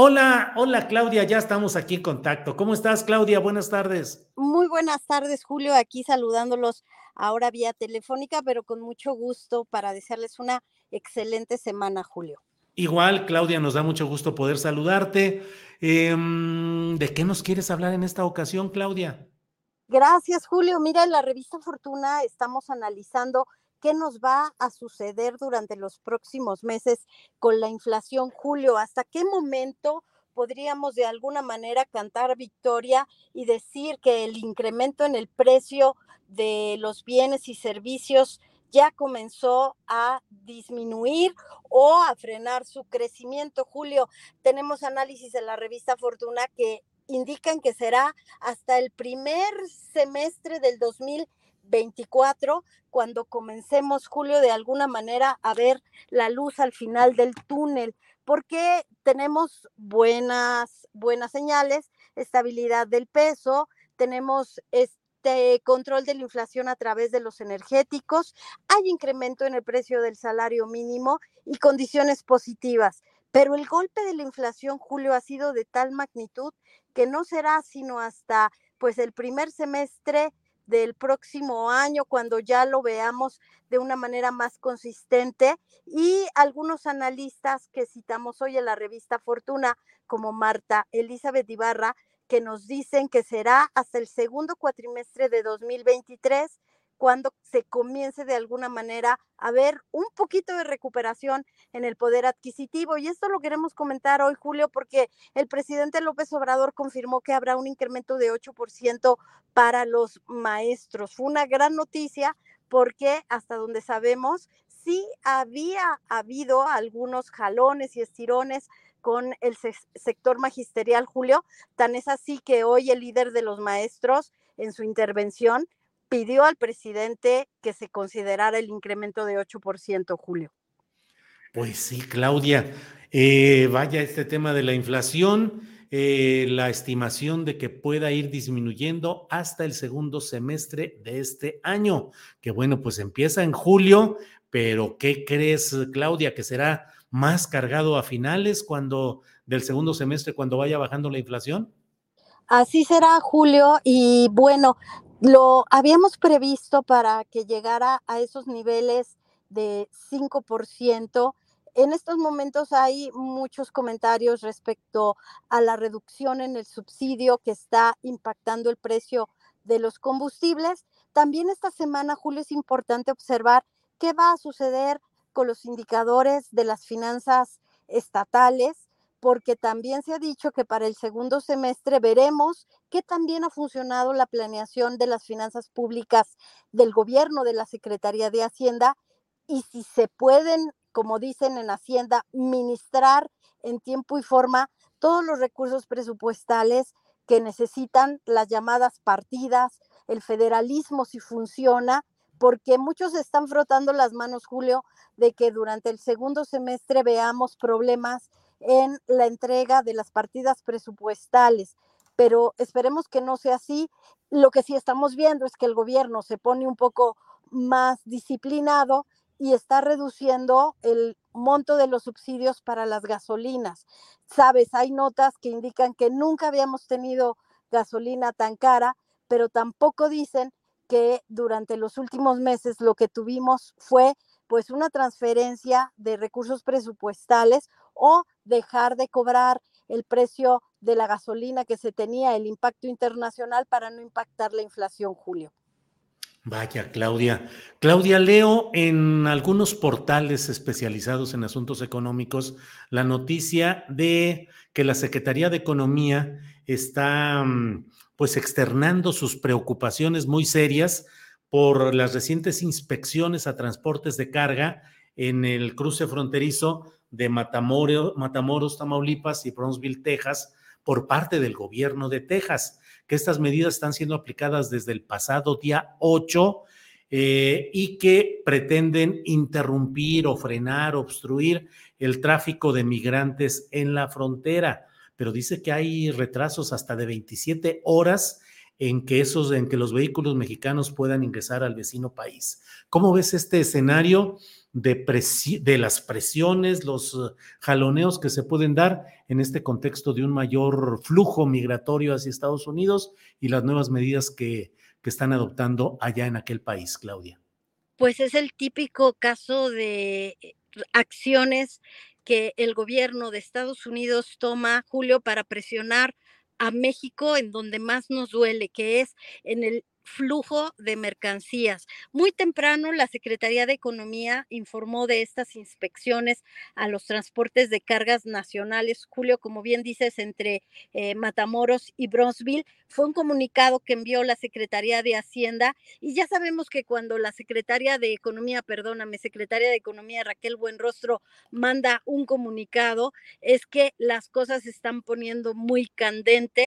Hola, hola Claudia, ya estamos aquí en contacto. ¿Cómo estás, Claudia? Buenas tardes. Muy buenas tardes, Julio, aquí saludándolos ahora vía telefónica, pero con mucho gusto para desearles una excelente semana, Julio. Igual, Claudia, nos da mucho gusto poder saludarte. Em, ¿De qué nos quieres hablar en esta ocasión, Claudia? Gracias, Julio. Mira, en la revista Fortuna estamos analizando qué nos va a suceder durante los próximos meses con la inflación, Julio, hasta qué momento podríamos de alguna manera cantar victoria y decir que el incremento en el precio de los bienes y servicios ya comenzó a disminuir o a frenar su crecimiento. Julio, tenemos análisis en la revista Fortuna que indican que será hasta el primer semestre del 2024 cuando comencemos, Julio, de alguna manera a ver la luz al final del túnel, porque tenemos buenas, buenas señales, estabilidad del peso, tenemos este control de la inflación a través de los energéticos, hay incremento en el precio del salario mínimo y condiciones positivas. Pero el golpe de la inflación, Julio, ha sido de tal magnitud que no será sino hasta pues el primer semestre del próximo año, cuando ya lo veamos de una manera más consistente. Y algunos analistas que citamos hoy en la revista Fortuna, como Marta Elizabeth Ibarra, que nos dicen que será hasta el segundo cuatrimestre de 2023 cuando se comience de alguna manera a ver un poquito de recuperación en el poder adquisitivo. Y esto lo queremos comentar hoy, Julio, porque el presidente López Obrador confirmó que habrá un incremento de 8% para los maestros. Fue una gran noticia porque hasta donde sabemos, sí había habido algunos jalones y estirones con el sector magisterial, Julio. Tan es así que hoy el líder de los maestros en su intervención pidió al presidente que se considerara el incremento de 8%, Julio. Pues sí, Claudia. Eh, vaya este tema de la inflación, eh, la estimación de que pueda ir disminuyendo hasta el segundo semestre de este año, que bueno, pues empieza en julio, pero ¿qué crees, Claudia, que será más cargado a finales cuando del segundo semestre cuando vaya bajando la inflación? Así será, Julio, y bueno, lo habíamos previsto para que llegara a esos niveles de 5%. En estos momentos hay muchos comentarios respecto a la reducción en el subsidio que está impactando el precio de los combustibles. También esta semana, Julio, es importante observar qué va a suceder con los indicadores de las finanzas estatales porque también se ha dicho que para el segundo semestre veremos qué también ha funcionado la planeación de las finanzas públicas del gobierno, de la Secretaría de Hacienda, y si se pueden, como dicen en Hacienda, ministrar en tiempo y forma todos los recursos presupuestales que necesitan las llamadas partidas, el federalismo si funciona, porque muchos están frotando las manos, Julio, de que durante el segundo semestre veamos problemas en la entrega de las partidas presupuestales, pero esperemos que no sea así. Lo que sí estamos viendo es que el gobierno se pone un poco más disciplinado y está reduciendo el monto de los subsidios para las gasolinas. Sabes, hay notas que indican que nunca habíamos tenido gasolina tan cara, pero tampoco dicen que durante los últimos meses lo que tuvimos fue pues una transferencia de recursos presupuestales o dejar de cobrar el precio de la gasolina que se tenía, el impacto internacional para no impactar la inflación, Julio. Vaya, Claudia. Claudia, leo en algunos portales especializados en asuntos económicos la noticia de que la Secretaría de Economía está mm, pues externando sus preocupaciones muy serias por las recientes inspecciones a transportes de carga en el cruce fronterizo de Matamoros, Tamaulipas y Brownsville, Texas, por parte del gobierno de Texas, que estas medidas están siendo aplicadas desde el pasado día 8 eh, y que pretenden interrumpir o frenar, obstruir el tráfico de migrantes en la frontera. Pero dice que hay retrasos hasta de 27 horas en que esos, en que los vehículos mexicanos puedan ingresar al vecino país. ¿Cómo ves este escenario? De, las presiones, los eh, jaloneos que se pueden dar en este contexto de un mayor flujo migratorio hacia Estados Unidos y las nuevas medidas que, que están adoptando allá en aquel país, Claudia. Pues es el típico caso de eh, acciones que el gobierno de Estados Unidos toma, Julio, para presionar a México en donde más nos duele, que es en el flujo de mercancías. Muy temprano, la Secretaría de Economía informó de estas inspecciones a los transportes de cargas nacionales. Julio, como bien dices, entre eh, Matamoros y Bronzeville, fue un comunicado que envió la Secretaría de Hacienda y ya sabemos que cuando la Secretaría de Economía, perdóname, Secretaria de Economía Raquel Buenrostro manda un comunicado, es que las cosas se están poniendo muy candentes.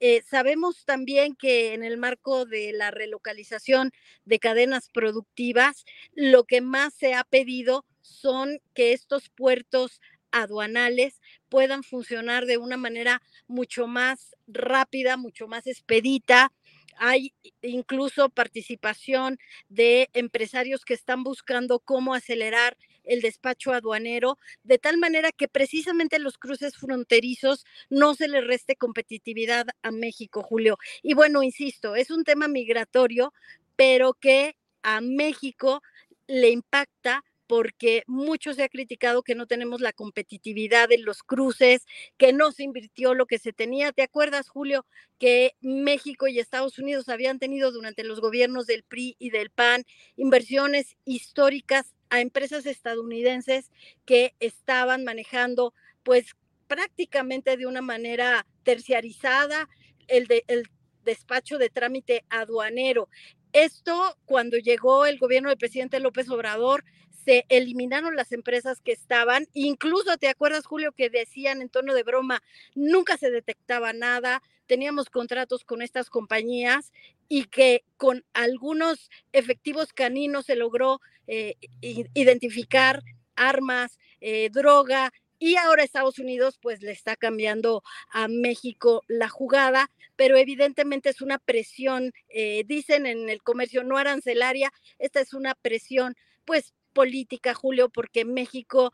Eh, sabemos también que en el marco de la relocalización de cadenas productivas, lo que más se ha pedido son que estos puertos aduanales puedan funcionar de una manera mucho más rápida, mucho más expedita. Hay incluso participación de empresarios que están buscando cómo acelerar el despacho aduanero, de tal manera que precisamente los cruces fronterizos no se le reste competitividad a México, Julio. Y bueno, insisto, es un tema migratorio, pero que a México le impacta porque mucho se ha criticado que no tenemos la competitividad en los cruces, que no se invirtió lo que se tenía. ¿Te acuerdas, Julio, que México y Estados Unidos habían tenido durante los gobiernos del PRI y del PAN inversiones históricas a empresas estadounidenses que estaban manejando pues prácticamente de una manera terciarizada el, de, el despacho de trámite aduanero. Esto cuando llegó el gobierno del presidente López Obrador se eliminaron las empresas que estaban, incluso te acuerdas Julio que decían en tono de broma, nunca se detectaba nada, teníamos contratos con estas compañías y que con algunos efectivos caninos se logró eh, identificar armas, eh, droga, y ahora Estados Unidos pues le está cambiando a México la jugada, pero evidentemente es una presión, eh, dicen en el comercio no arancelaria, esta es una presión pues política, Julio, porque México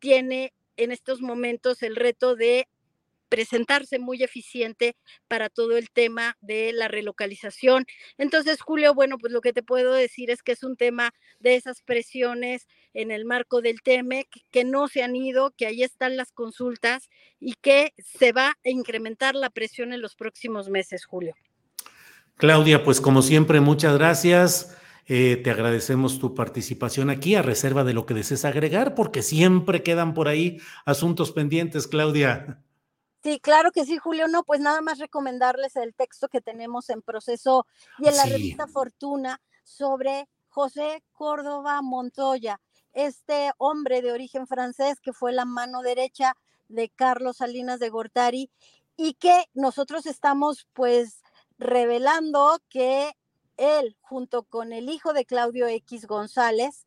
tiene en estos momentos el reto de presentarse muy eficiente para todo el tema de la relocalización. Entonces, Julio, bueno, pues lo que te puedo decir es que es un tema de esas presiones en el marco del TEMEC que no se han ido, que ahí están las consultas y que se va a incrementar la presión en los próximos meses, Julio. Claudia, pues como siempre, muchas gracias. Eh, te agradecemos tu participación aquí a reserva de lo que desees agregar, porque siempre quedan por ahí asuntos pendientes, Claudia. Sí, claro que sí, Julio. No, pues nada más recomendarles el texto que tenemos en proceso y en la revista Fortuna sobre José Córdoba Montoya, este hombre de origen francés que fue la mano derecha de Carlos Salinas de Gortari y que nosotros estamos pues revelando que él junto con el hijo de Claudio X González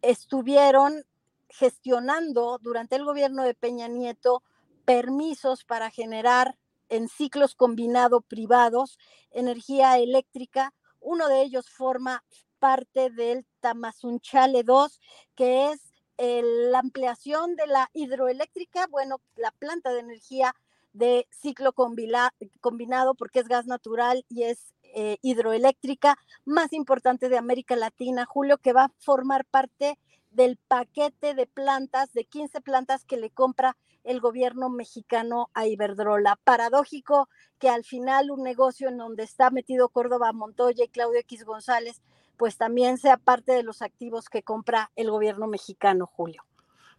estuvieron gestionando durante el gobierno de Peña Nieto permisos para generar en ciclos combinados privados energía eléctrica. Uno de ellos forma parte del Tamazunchale 2, que es la ampliación de la hidroeléctrica, bueno, la planta de energía de ciclo combinado porque es gas natural y es eh, hidroeléctrica más importante de América Latina, Julio, que va a formar parte del paquete de plantas, de 15 plantas que le compra el gobierno mexicano a Iberdrola. Paradójico que al final un negocio en donde está metido Córdoba Montoya y Claudio X González, pues también sea parte de los activos que compra el gobierno mexicano, Julio.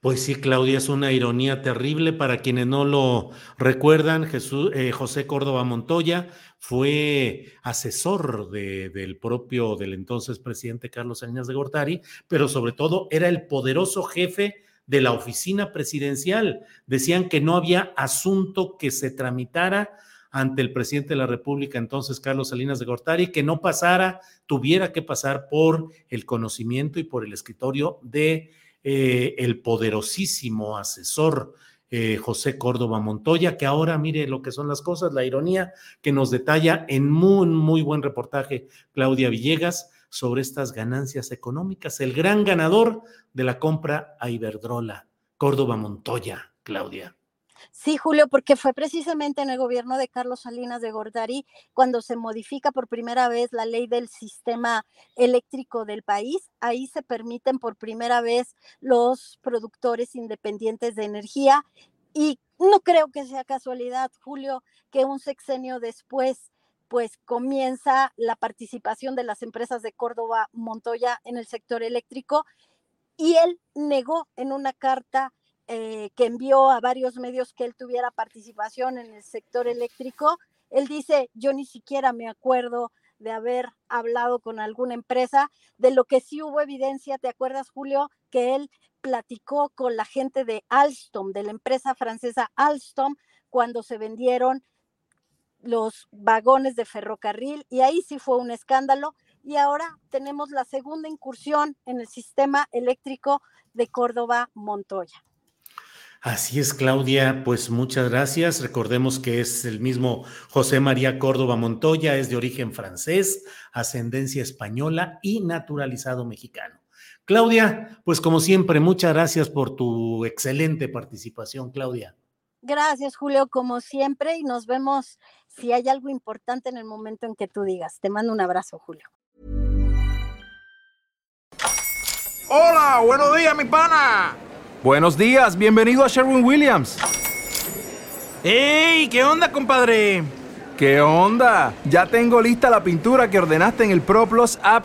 Pues sí, Claudia, es una ironía terrible para quienes no lo recuerdan. Jesús, eh, José Córdoba Montoya fue asesor del propio, del entonces presidente Carlos Salinas de Gortari, pero sobre todo era el poderoso jefe de la oficina presidencial. Decían que no había asunto que se tramitara ante el presidente de la República, entonces Carlos Salinas de Gortari, que no pasara, tuviera que pasar por el conocimiento y por el escritorio de eh, el poderosísimo asesor eh, José Córdoba Montoya, que ahora mire lo que son las cosas, la ironía que nos detalla en muy, muy buen reportaje Claudia Villegas sobre estas ganancias económicas, el gran ganador de la compra a Iberdrola, Córdoba Montoya, Claudia. Sí, Julio, porque fue precisamente en el gobierno de Carlos Salinas de Gortari cuando se modifica por primera vez la ley del sistema eléctrico del país. Ahí se permiten por primera vez los productores independientes de energía y no creo que sea casualidad, Julio, que un sexenio después pues comienza la participación de las empresas de Córdoba Montoya en el sector eléctrico y él negó en una carta eh, que envió a varios medios que él tuviera participación en el sector eléctrico, él dice, yo ni siquiera me acuerdo de haber hablado con alguna empresa, de lo que sí hubo evidencia, ¿te acuerdas, Julio? Que él platicó con la gente de Alstom, de la empresa francesa Alstom, cuando se vendieron los vagones de ferrocarril y ahí sí fue un escándalo y ahora tenemos la segunda incursión en el sistema eléctrico de Córdoba Montoya. Así es, Claudia, pues muchas gracias. Recordemos que es el mismo José María Córdoba Montoya, es de origen francés, ascendencia española y naturalizado mexicano. Claudia, pues como siempre, muchas gracias por tu excelente participación, Claudia. Gracias, Julio, como siempre, y nos vemos si hay algo importante en el momento en que tú digas. Te mando un abrazo, Julio. Hola, buenos días, mi pana. Buenos días, bienvenido a Sherwin Williams. ¡Ey! ¿Qué onda, compadre? ¿Qué onda? Ya tengo lista la pintura que ordenaste en el ProPlus app.